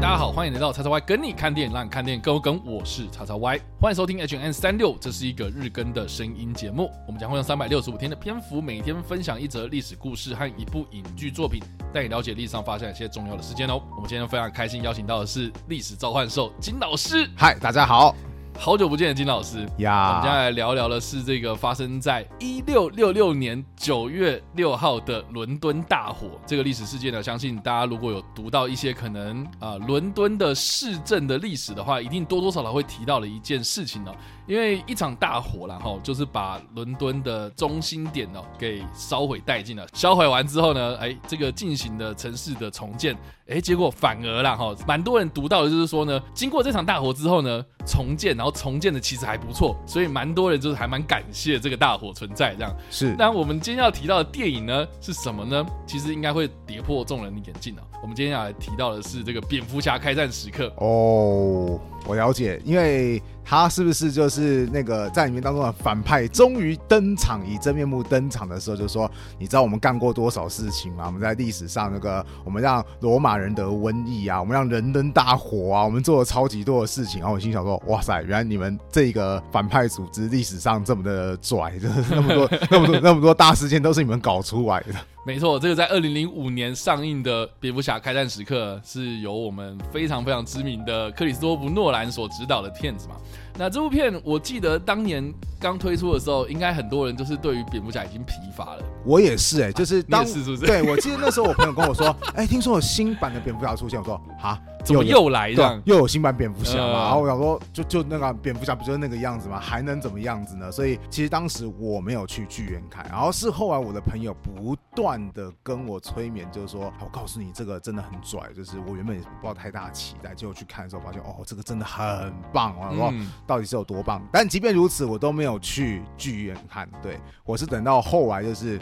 大家好，欢迎来到叉叉 Y 跟你看电影，让你看电影更有梗。我是叉叉 Y，欢迎收听 H N 三六，这是一个日更的声音节目。我们将会用三百六十五天的篇幅，每天分享一则历史故事和一部影剧作品，带你了解历史上发生一些重要的事件哦。我们今天非常开心邀请到的是历史召唤兽金老师。嗨，大家好。好久不见的金老师呀！我们将来聊聊的是这个发生在一六六六年九月六号的伦敦大火这个历史事件呢。相信大家如果有读到一些可能啊伦敦的市政的历史的话，一定多多少少会提到的一件事情呢。因为一场大火，然后就是把伦敦的中心点哦给烧毁殆尽了。烧毁完之后呢，哎，这个进行的城市的重建，哎，结果反而啦哈，蛮多人读到的就是说呢，经过这场大火之后呢，重建，然后重建的其实还不错，所以蛮多人就是还蛮感谢这个大火存在这样。是。那我们今天要提到的电影呢是什么呢？其实应该会跌破众人的眼镜啊。我们今天要来提到的是这个蝙蝠侠开战时刻哦。我了解，因为他是不是就是那个在里面当中的反派，终于登场，以真面目登场的时候，就说：“你知道我们干过多少事情吗？我们在历史上那个，我们让罗马人得瘟疫啊，我们让人登大火啊，我们做了超级多的事情。”然后我心想说：“哇塞，原来你们这个反派组织历史上这么的拽，就是那么多、那么多、那么多大事件都是你们搞出来的。”没错，这个在二零零五年上映的《蝙蝠侠：开战时刻》是由我们非常非常知名的克里斯多夫·诺兰所执导的片子嘛。那这部片，我记得当年刚推出的时候，应该很多人就是对于蝙蝠侠已经疲乏了。我也是，哎，就是当是是不是？对，我记得那时候我朋友跟我说，哎，听说有新版的蝙蝠侠出现，我说哈。怎么又来了？又有新版蝙蝠侠嘛？然后我想说，就就那个蝙蝠侠不就是那个样子吗？还能怎么样子呢？所以其实当时我没有去剧院看，然后是后来我的朋友不断的跟我催眠，就是说，我告诉你这个真的很拽，就是我原本也不抱太大期待，结果去看的时候发现，哦，这个真的很棒啊！说到底是有多棒？但即便如此，我都没有去剧院看。对我是等到后来就是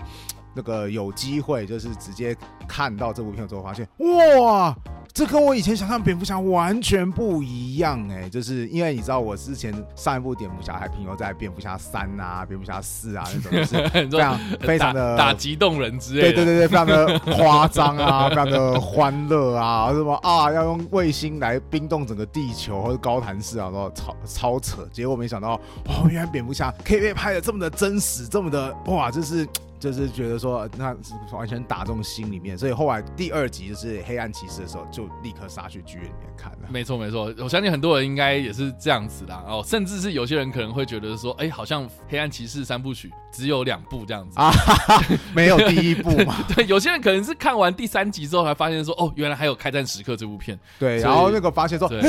那个有机会，就是直接看到这部片之后，发现哇！这跟我以前想象蝙蝠侠完全不一样哎，就是因为你知道我之前上一部蝙蝠侠还停留在蝙蝠侠三啊、蝙蝠侠四啊那种，就是 非常非常的打击动人之类，对对对对，非常的夸张啊，非常的欢乐啊，什么啊要用卫星来冰冻整个地球或者高谈式啊，都超超扯。结果没想到哦，原来蝙蝠侠可以被拍的这么的真实，这么的哇，就是。就是觉得说，那是完全打中心里面，所以后来第二集就是黑暗骑士的时候，就立刻杀去剧院里面看了。没错没错，我相信很多人应该也是这样子的哦，甚至是有些人可能会觉得说，哎，好像黑暗骑士三部曲只有两部这样子啊，没有第一部嘛？对，有些人可能是看完第三集之后才发现说，哦，原来还有开战时刻这部片。对，然后那个发现说，嘿，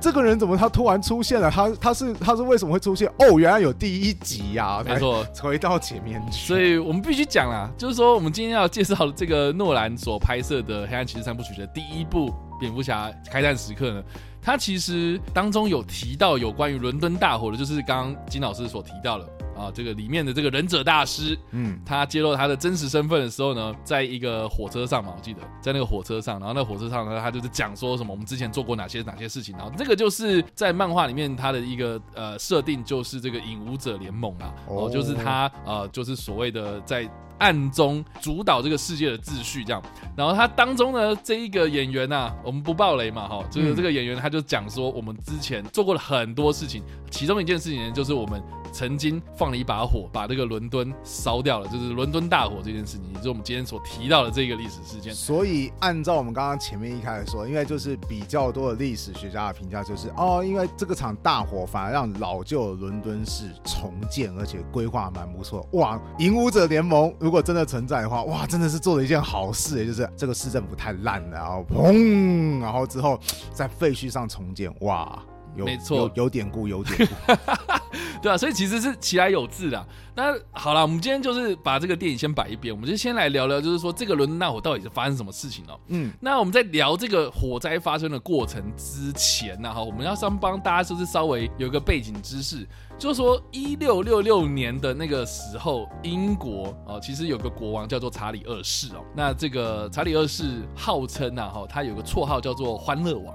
这个人怎么他突然出现了？他他是他是为什么会出现？哦，原来有第一集呀！没错，回到前面去。所以我们必须讲啦，就是说我们今天要介绍的这个诺兰所拍摄的《黑暗骑士三部曲》的第一部《蝙蝠侠：开战时刻》呢，它其实当中有提到有关于伦敦大火的，就是刚刚金老师所提到的啊，这个里面的这个忍者大师，嗯，他揭露他的真实身份的时候呢，在一个火车上嘛，我记得在那个火车上，然后那个火车上呢，他就是讲说什么我们之前做过哪些哪些事情，然后这个就是在漫画里面他的一个呃设定，就是这个影武者联盟啊，哦，就是他呃，就是所谓的在。暗中主导这个世界的秩序，这样。然后他当中呢，这一个演员呐，我们不爆雷嘛，哈，就是这个演员他就讲说，我们之前做过了很多事情，其中一件事情呢，就是我们。曾经放了一把火，把这个伦敦烧掉了，就是伦敦大火这件事情，也是我们今天所提到的这个历史事件。所以，按照我们刚刚前面一开始说，因为就是比较多的历史学家的评价，就是哦，因为这个场大火反而让老旧的伦敦市重建，而且规划蛮不错。哇，影武者联盟如果真的存在的话，哇，真的是做了一件好事，也就是这个市政府太烂了，然后砰，然后之后在废墟上重建，哇。没错，有典故，有典故，对啊，所以其实是其来有致的。那好了，我们今天就是把这个电影先摆一边，我们就先来聊聊，就是说这个伦敦大火到底是发生什么事情了。嗯，那我们在聊这个火灾发生的过程之前呢，哈，我们要先帮大家就是稍微有一个背景知识，就是说一六六六年的那个时候，英国哦，其实有个国王叫做查理二世哦。那这个查理二世号称呐，哈，他有个绰号叫做欢乐王。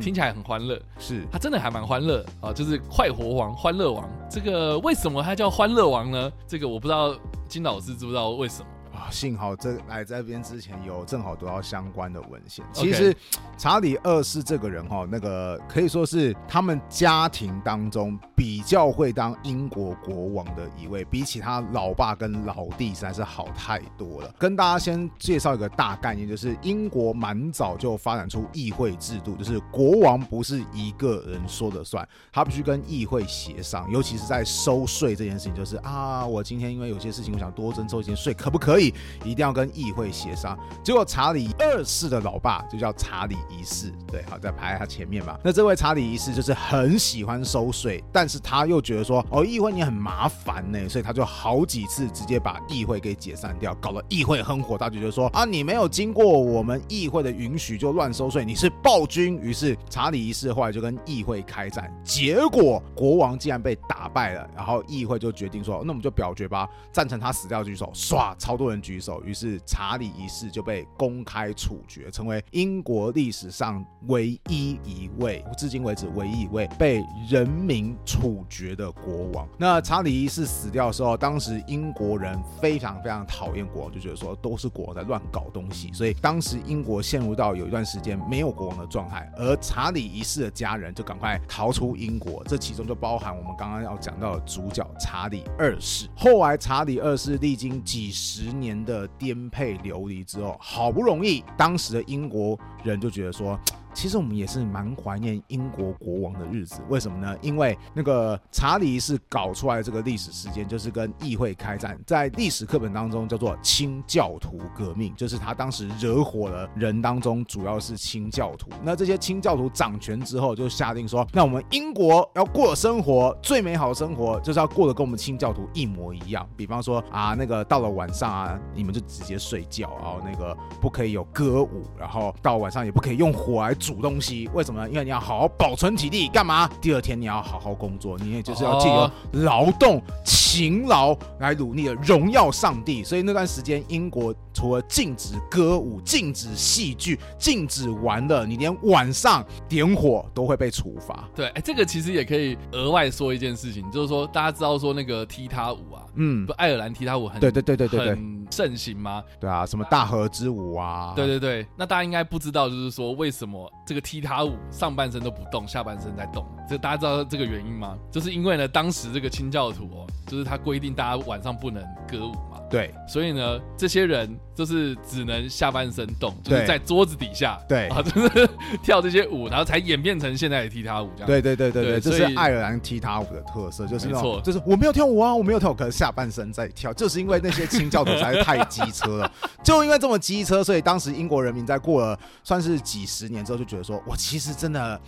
听起来很欢乐，是他真的还蛮欢乐啊，就是快活王、欢乐王。这个为什么他叫欢乐王呢？这个我不知道金老师知不知道为什么啊？幸好这来这边之前有正好读到相关的文献。其实查理二世这个人哈，那个可以说是他们家庭当中比较会当英国国王的一位，比起他老爸跟老弟实在是好太多了。跟大家先介绍一个大概念，就是英国蛮早就发展出议会制度，就是国王不是一个人说了算，他必须跟议会协商，尤其是在收税这件事情，就是啊，我今天因为有些事情，我想多征收一些税，可不可以？一定要跟议会协商。结果查理二世的老爸就叫查理一世，对，好在排在他前面嘛。那这位查理一世就是很喜欢收税，但但是他又觉得说，哦，议会你很麻烦呢，所以他就好几次直接把议会给解散掉，搞得议会很火大，就觉得说，啊，你没有经过我们议会的允许就乱收税，你是暴君。于是查理一世后来就跟议会开战，结果国王竟然被打败了，然后议会就决定说，那我们就表决吧，赞成他死掉举手，唰，超多人举手，于是查理一世就被公开处决，成为英国历史上唯一一位，至今为止唯一一位被人民处决的国王。那查理一世死掉的时候，当时英国人非常非常讨厌国王，就觉得说都是国王在乱搞东西，所以当时英国陷入到有一段时间没有国王的状态，而查理一世的家人就赶快逃出英国，这其中就包含我们刚刚要讲到的主角查理二世。后来查理二世历经几十年的颠沛流离之后，好不容易当时的英国人就觉得说。其实我们也是蛮怀念英国国王的日子，为什么呢？因为那个查理是搞出来这个历史事件，就是跟议会开战，在历史课本当中叫做清教徒革命，就是他当时惹火了人当中主要是清教徒。那这些清教徒掌权之后，就下定说，那我们英国要过生活最美好的生活，就是要过得跟我们清教徒一模一样。比方说啊，那个到了晚上啊，你们就直接睡觉，然后那个不可以有歌舞，然后到晚上也不可以用火来。煮东西，为什么？因为你要好好保存体力，干嘛？第二天你要好好工作，你也就是要借由劳动、勤劳来努力的荣耀上帝。所以那段时间，英国除了禁止歌舞、禁止戏剧、禁止玩乐，你连晚上点火都会被处罚。对，哎，这个其实也可以额外说一件事情，就是说大家知道说那个踢踏舞啊。嗯，不，爱尔兰踢踏舞很对对对对对很盛行吗？对啊，什么大河之舞啊？对对对，那大家应该不知道，就是说为什么这个踢踏舞上半身都不动，下半身在动？这大家知道这个原因吗？就是因为呢，当时这个清教徒哦，就是他规定大家晚上不能歌舞嘛。对，所以呢，这些人就是只能下半身动，就是在桌子底下，对啊，就是跳这些舞，然后才演变成现在的踢踏舞这样。对对对对对，这是爱尔兰踢踏舞的特色，就是没错，就是我没有跳舞啊，我没有跳舞，可是下半身在跳，就是因为那些清教徒实在太机车了，就因为这么机车，所以当时英国人民在过了算是几十年之后，就觉得说我其实真的。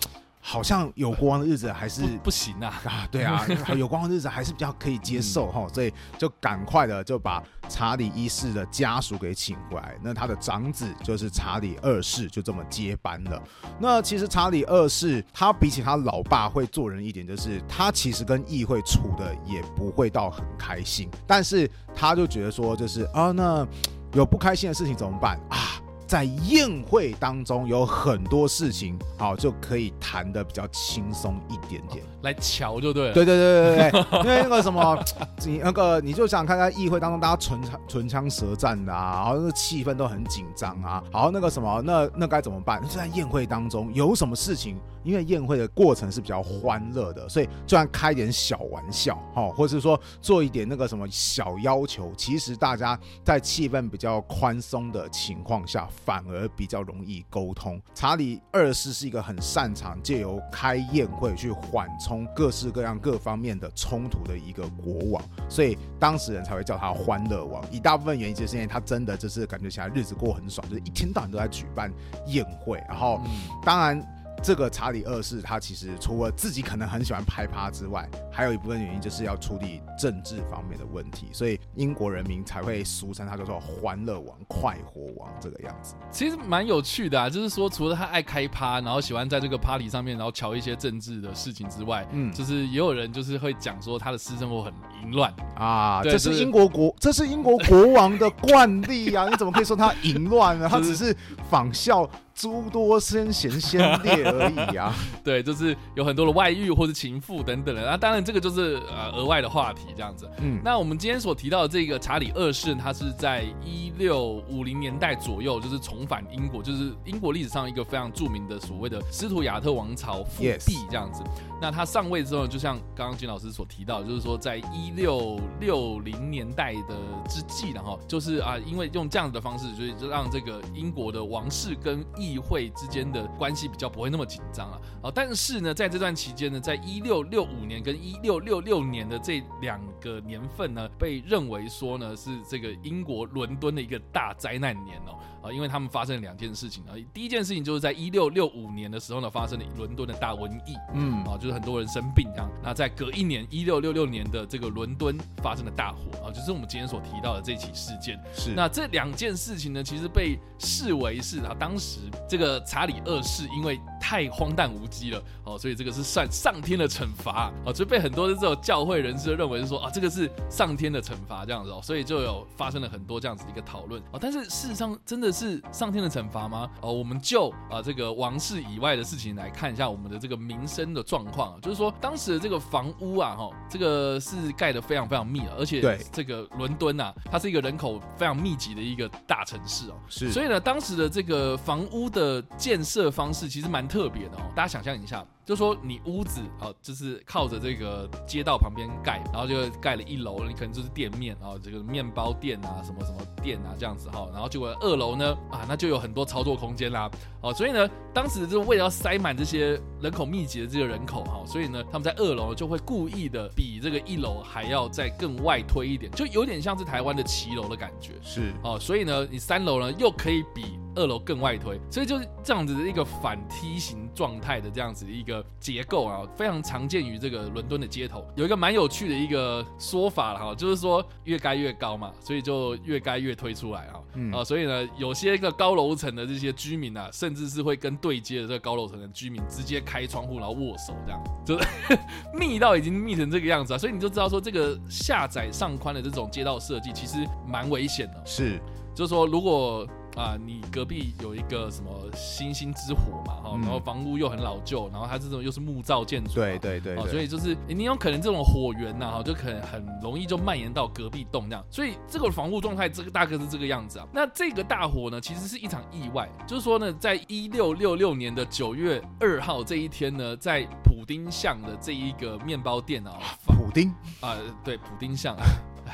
好像有国王的日子还是不行啊啊，对啊，有国王的日子还是比较可以接受哈，所以就赶快的就把查理一世的家属给请回来，那他的长子就是查理二世就这么接班了。那其实查理二世他比起他老爸会做人一点，就是他其实跟议会处的也不会到很开心，但是他就觉得说就是啊，那有不开心的事情怎么办啊？在宴会当中有很多事情，好就可以谈的比较轻松一点点，来瞧就对了。对对对对对，因为那个什么，你那个你就想看看议会当中大家唇枪唇枪舌战的啊，然后那个气氛都很紧张啊，好那个什么，那那该怎么办？就在宴会当中有什么事情？因为宴会的过程是比较欢乐的，所以就算开点小玩笑，哈，或者是说做一点那个什么小要求，其实大家在气氛比较宽松的情况下，反而比较容易沟通。查理二世是一个很擅长借由开宴会去缓冲各式各样各方面的冲突的一个国王，所以当时人才会叫他欢乐王。一大部分原因就是因为他真的就是感觉起来日子过很爽，就是一天到晚都在举办宴会，然后当然。这个查理二世，他其实除了自己可能很喜欢拍趴之外，还有一部分原因就是要处理政治方面的问题，所以英国人民才会俗称他叫做“欢乐王”“快活王”这个样子。其实蛮有趣的啊，就是说除了他爱开趴，然后喜欢在这个 party 上面，然后瞧一些政治的事情之外，嗯，就是也有人就是会讲说他的私生活很淫乱啊。这是英国国，这是英国国王的惯例啊！你怎么可以说他淫乱呢？他只是仿效。诸多先贤先烈而已啊。对，就是有很多的外遇或者情妇等等的。那当然这个就是呃额外的话题这样子。嗯，那我们今天所提到的这个查理二世，他是在一六五零年代左右，就是重返英国，就是英国历史上一个非常著名的所谓的斯图亚特王朝复辟这样子。那他上位之后，就像刚刚金老师所提到，就是说在一六六零年代的之际，然后就是啊，因为用这样子的方式，所以就让这个英国的王室跟议会之间的关系比较不会那么紧张了。啊，但是呢，在这段期间呢，在一六六五年跟一六六六年的这两个年份呢，被认为说呢是这个英国伦敦的一个大灾难年哦。啊，因为他们发生了两件事情啊。第一件事情就是在一六六五年的时候呢，发生了伦敦的大瘟疫，嗯，啊，就是很多人生病这样。那在隔一年，一六六六年的这个伦敦发生了大火啊，就是我们今天所提到的这起事件。是，那这两件事情呢，其实被视为是啊，当时这个查理二世因为太荒诞无稽了。哦，所以这个是算上天的惩罚。哦，所以被很多的这种教会人士认为是说啊，这个是上天的惩罚这样子哦，所以就有发生了很多这样子的一个讨论。哦。但是事实上真的是上天的惩罚吗？哦，我们就啊这个王室以外的事情来看一下我们的这个民生的状况，就是说当时的这个房屋啊，哈，这个是盖的非常非常密，而且这个伦敦啊，它是一个人口非常密集的一个大城市哦，是，所以呢，当时的这个房屋的建设方式其实蛮特特别的哦，大家想象一下。就说你屋子啊，就是靠着这个街道旁边盖，然后就盖了一楼，你可能就是店面啊，这个面包店啊，什么什么店啊这样子哈，然后结果二楼呢啊，那就有很多操作空间啦，哦，所以呢，当时就是为了要塞满这些人口密集的这个人口哈，所以呢，他们在二楼就会故意的比这个一楼还要再更外推一点，就有点像是台湾的骑楼的感觉，是。哦，所以呢，你三楼呢又可以比。二楼更外推，所以就是这样子的一个反梯形状态的这样子的一个结构啊，非常常见于这个伦敦的街头。有一个蛮有趣的一个说法了哈，就是说越盖越高嘛，所以就越盖越推出来啊。啊，所以呢，有些个高楼层的这些居民啊，甚至是会跟对接的这个高楼层的居民直接开窗户然后握手，这样就 密到已经密成这个样子啊。所以你就知道说，这个下窄上宽的这种街道设计其实蛮危险的。是，就是说如果。啊，你隔壁有一个什么星星之火嘛，哈，然后房屋又很老旧，然后它这种又是木造建筑，对对对，所以就是你有可能这种火源呐，哈，就可能很容易就蔓延到隔壁栋这样，所以这个房屋状态这个大概是这个样子啊。那这个大火呢，其实是一场意外，就是说呢，在一六六六年的九月二号这一天呢，在普丁巷的这一个面包店啊，普丁？啊，对，普丁巷啊。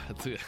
这个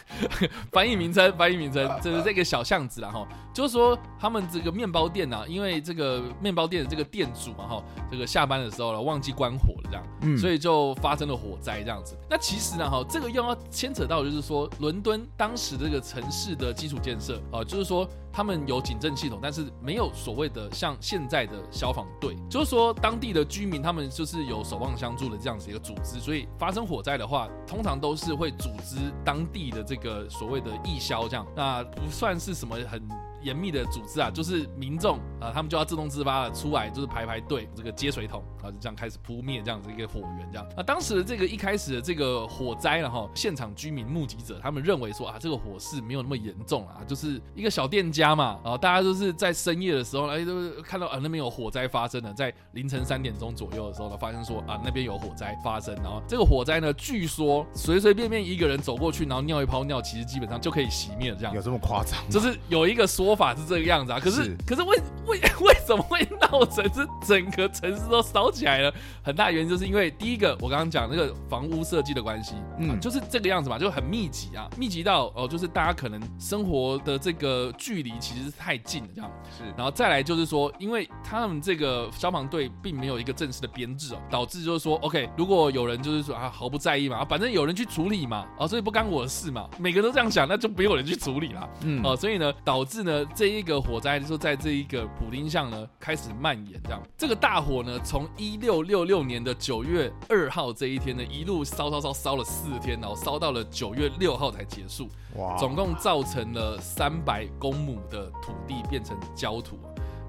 翻译名称，翻译名称，就是这个小巷子了哈。就是说，他们这个面包店呢，因为这个面包店的这个店主嘛哈，这个下班的时候了忘记关火了样，嗯，所以就发生了火灾这样子。那其实呢哈，这个又要牵扯到就是说，伦敦当时这个城市的基础建设啊，就是说。他们有警政系统，但是没有所谓的像现在的消防队，就是说当地的居民他们就是有守望相助的这样子一个组织，所以发生火灾的话，通常都是会组织当地的这个所谓的义消这样，那不算是什么很。严密的组织啊，就是民众啊，他们就要自动自发的出来，就是排排队，这个接水桶啊，就这样开始扑灭这样子一个火源，这样。啊当时的这个一开始的这个火灾然后现场居民目击者他们认为说啊，这个火势没有那么严重啊，就是一个小店家嘛，啊，大家都是在深夜的时候，哎，都看到啊那边有火灾发生了，在凌晨三点钟左右的时候呢，发现说啊那边有火灾发生，然后这个火灾呢，据说随随便便一个人走过去，然后尿一泡尿，其实基本上就可以熄灭了，这样。有这么夸张？就是有一个说。法是这个样子啊，可是可是为 为为什么会闹成是整个城市都烧起来了？很大原因就是因为第一个我刚刚讲那个房屋设计的关系，嗯，就是这个样子嘛，就很密集啊，密集到哦，就是大家可能生活的这个距离其实是太近了，这样是。然后再来就是说，因为他们这个消防队并没有一个正式的编制哦，导致就是说，OK，如果有人就是说啊毫不在意嘛，反正有人去处理嘛，啊，所以不干我的事嘛，每个都这样想，那就没有人去处理了，嗯，哦，所以呢，导致呢。这一个火灾就说在这一个普丁巷呢开始蔓延，这样这个大火呢从一六六六年的九月二号这一天呢一路烧烧烧烧了四天，然后烧到了九月六号才结束。哇！总共造成了三百公亩的土地变成焦土，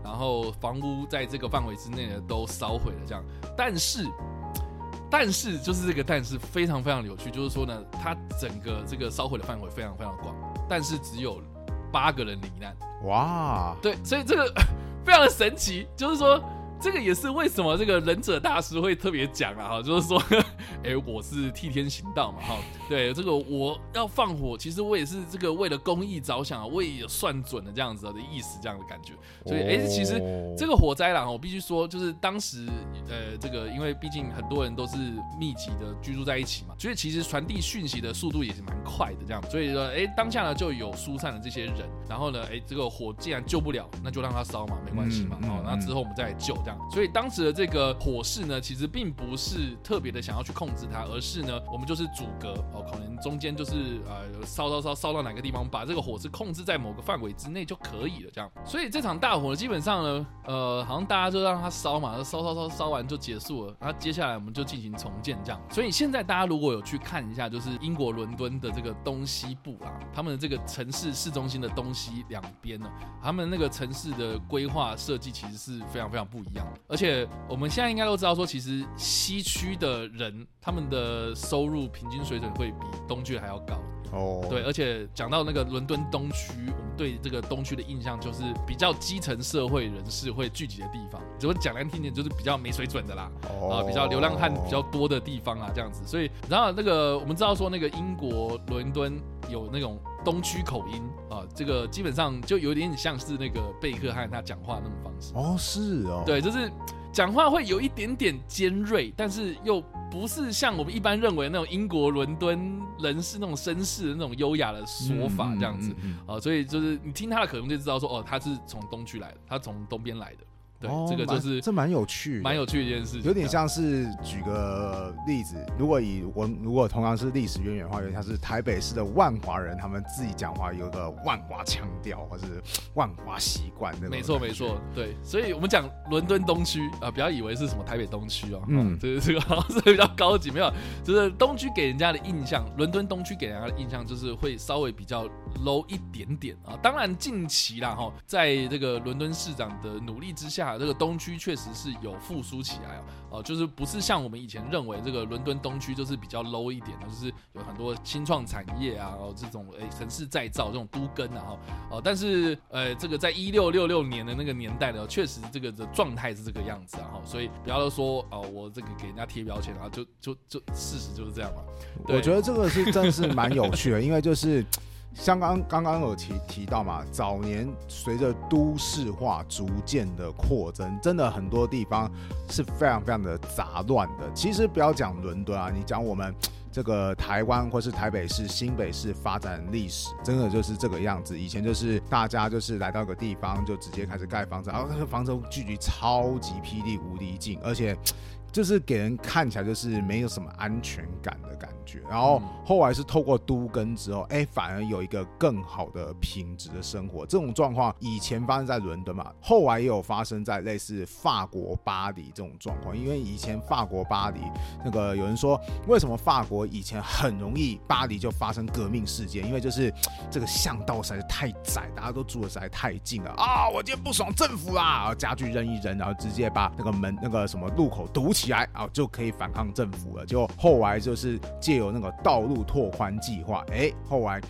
然后房屋在这个范围之内呢都烧毁了。这样，但是但是就是这个但是非常非常有趣，就是说呢，它整个这个烧毁的范围非常非常广，但是只有。八个人罹难，哇！对，所以这个 非常的神奇，就是说。这个也是为什么这个忍者大师会特别讲啊，哈，就是说，哎，我是替天行道嘛，哈，对，这个我要放火，其实我也是这个为了公益着想啊，我也有算准了这样子的意思，这样的感觉。所以，哎，其实这个火灾啦，我必须说，就是当时，呃，这个因为毕竟很多人都是密集的居住在一起嘛，所以其实传递讯息的速度也是蛮快的，这样。所以说，哎，当下呢就有疏散了这些人，然后呢，哎，这个火既然救不了，那就让它烧嘛，没关系嘛，哦，那之后我们再来救。这样，所以当时的这个火势呢，其实并不是特别的想要去控制它，而是呢，我们就是阻隔哦，可能中间就是呃烧烧烧烧到哪个地方，把这个火势控制在某个范围之内就可以了。这样，所以这场大火，基本上呢，呃，好像大家就让它烧嘛，烧烧烧烧完就结束了，然后接下来我们就进行重建这样。所以现在大家如果有去看一下，就是英国伦敦的这个东西部啊，他们的这个城市市中心的东西两边呢，他们那个城市的规划设计其实是非常非常不一样的，而且。我们现在应该都知道，说其实西区的人他们的收入平均水准会比东区还要高哦。对，而且讲到那个伦敦东区，我们对这个东区的印象就是比较基层社会人士会聚集的地方。如果讲难听点，就是比较没水准的啦，啊，比较流浪汉比较多的地方啊，这样子。所以，然后那个我们知道说，那个英国伦敦有那种东区口音啊，这个基本上就有点像是那个贝克汉他讲话那种方式。哦，是哦，对，就是。讲话会有一点点尖锐，但是又不是像我们一般认为那种英国伦敦人士那种绅士的那种优雅的说法这样子啊，所以就是你听他的口音就知道说，哦，他是从东区来的，他从东边来的。对，这个就是这蛮有趣，蛮有趣的一件事，有点像是举个例子，如果以我如果同样是历史渊源的话，有点像是台北市的万华人，他们自己讲话有个万华腔调，或是万华习惯的。没错，没错，对，所以我们讲伦敦东区啊，不要以为是什么台北东区哦，嗯，这个这个好像是比较高级，没有，就是东区给人家的印象，伦敦东区给人家的印象就是会稍微比较 low 一点点啊。当然近期啦哈，在这个伦敦市长的努力之下。这个东区确实是有复苏起来哦，哦，就是不是像我们以前认为这个伦敦东区就是比较 low 一点的，就是有很多新创产业啊，哦，这种诶城市再造这种都根啊，哦，但是呃，这个在一六六六年的那个年代呢，确实这个的状态是这个样子啊哈，所以不要说哦，我这个给人家贴标签啊，就就就事实就是这样嘛。我觉得这个是真的是蛮有趣的，因为就是。像刚刚刚有提提到嘛，早年随着都市化逐渐的扩增，真的很多地方是非常非常的杂乱的。其实不要讲伦敦啊，你讲我们这个台湾或是台北市、新北市发展历史，真的就是这个样子。以前就是大家就是来到个地方就直接开始盖房子，然后那个房子距离超级霹雳无敌近，而且。就是给人看起来就是没有什么安全感的感觉，然后后来是透过都根之后，哎，反而有一个更好的品质的生活。这种状况以前发生在伦敦嘛，后来也有发生在类似法国巴黎这种状况。因为以前法国巴黎那个有人说，为什么法国以前很容易巴黎就发生革命事件？因为就是 这个巷道实在是太窄，大家都住的实在太近了啊！我今天不爽政府啦，然后家具扔一扔，然后直接把那个门那个什么路口堵起。起来啊，就可以反抗政府了。就后来就是借有那个道路拓宽计划，哎，后来。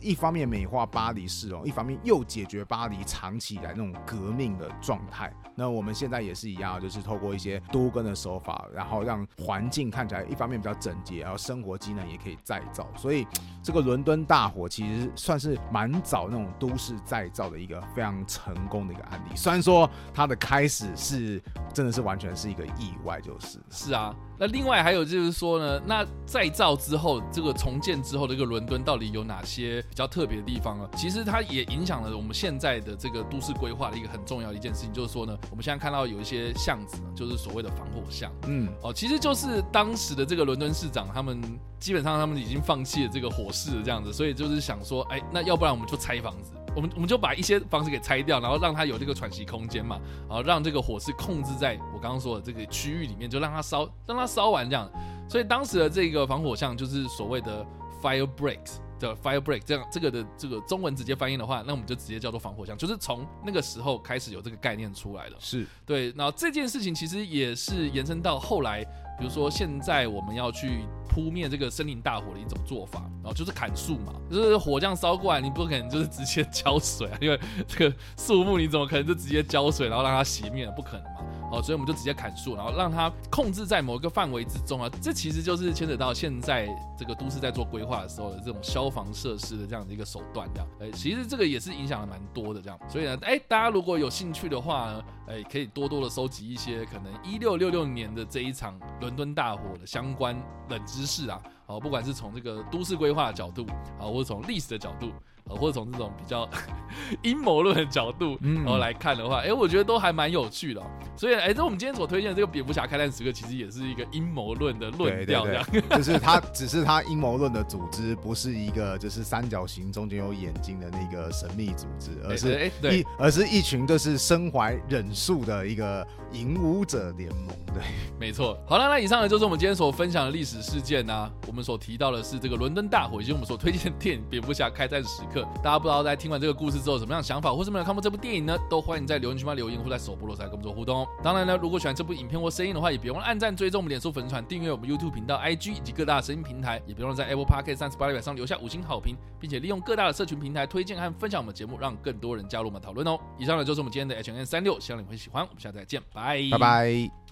一方面美化巴黎市容，一方面又解决巴黎长期以来那种革命的状态。那我们现在也是一样，就是透过一些多根的手法，然后让环境看起来一方面比较整洁，然后生活机能也可以再造。所以这个伦敦大火其实算是蛮早那种都市再造的一个非常成功的一个案例。虽然说它的开始是真的是完全是一个意外，就是是啊。那另外还有就是说呢，那再造之后，这个重建之后的一个伦敦到底有哪些比较特别的地方了？其实它也影响了我们现在的这个都市规划的一个很重要的一件事情，就是说呢，我们现在看到有一些巷子呢，就是所谓的防火巷。嗯，哦，其实就是当时的这个伦敦市长他们基本上他们已经放弃了这个火势这样子，所以就是想说，哎，那要不然我们就拆房子。我们我们就把一些房子给拆掉，然后让它有这个喘息空间嘛，然后让这个火势控制在我刚刚说的这个区域里面，就让它烧，让它烧完这样。所以当时的这个防火巷就是所谓的 fire breaks 的 fire break，这样这个的这个中文直接翻译的话，那我们就直接叫做防火墙，就是从那个时候开始有这个概念出来了。是对，然后这件事情其实也是延伸到后来。比如说现在我们要去扑灭这个森林大火的一种做法，然后就是砍树嘛，就是火这样烧过来，你不可能就是直接浇水啊，因为这个树木你怎么可能就直接浇水，然后让它熄灭？不可能嘛。哦，所以我们就直接砍树，然后让它控制在某一个范围之中啊。这其实就是牵扯到现在这个都市在做规划的时候的这种消防设施的这样的一个手段，这样。哎，其实这个也是影响的蛮多的，这样。所以呢，哎，大家如果有兴趣的话呢，哎，可以多多的收集一些可能一六六六年的这一场伦敦大火的相关冷知识啊。哦，不管是从这个都市规划的角度啊，或者从历史的角度。呃，或者从这种比较 阴谋论的角度，然后来看的话，哎，我觉得都还蛮有趣的。所以，哎，这我们今天所推荐的这个蝙蝠侠开战时刻，其实也是一个阴谋论的论调，这样。就是他只是他阴谋论的组织，不是一个就是三角形中间有眼睛的那个神秘组织，而是一而是一群就是身怀忍术的一个影武者联盟。对，没错。好了，那以上呢就是我们今天所分享的历史事件呢。我们所提到的是这个伦敦大火，以及我们所推荐的电影《蝙蝠侠开战时刻》。大家不知道在听完这个故事之后什么样的想法，或是没有看过这部电影呢？都欢迎在留言区发留言，或在首播的时候跟我们做互动哦。当然呢，如果喜欢这部影片或声音的话，也别忘了按赞、追踪我们脸书粉丝团、订阅我们 YouTube 频道、IG 以及各大声音平台，也别忘了在 Apple Podcast 三十八里上留下五星好评，并且利用各大的社群平台推荐和分享我们节目，让更多人加入我们讨论哦。以上呢就是我们今天的 H N 三六，希望你会喜欢。我们下次再见，拜拜拜。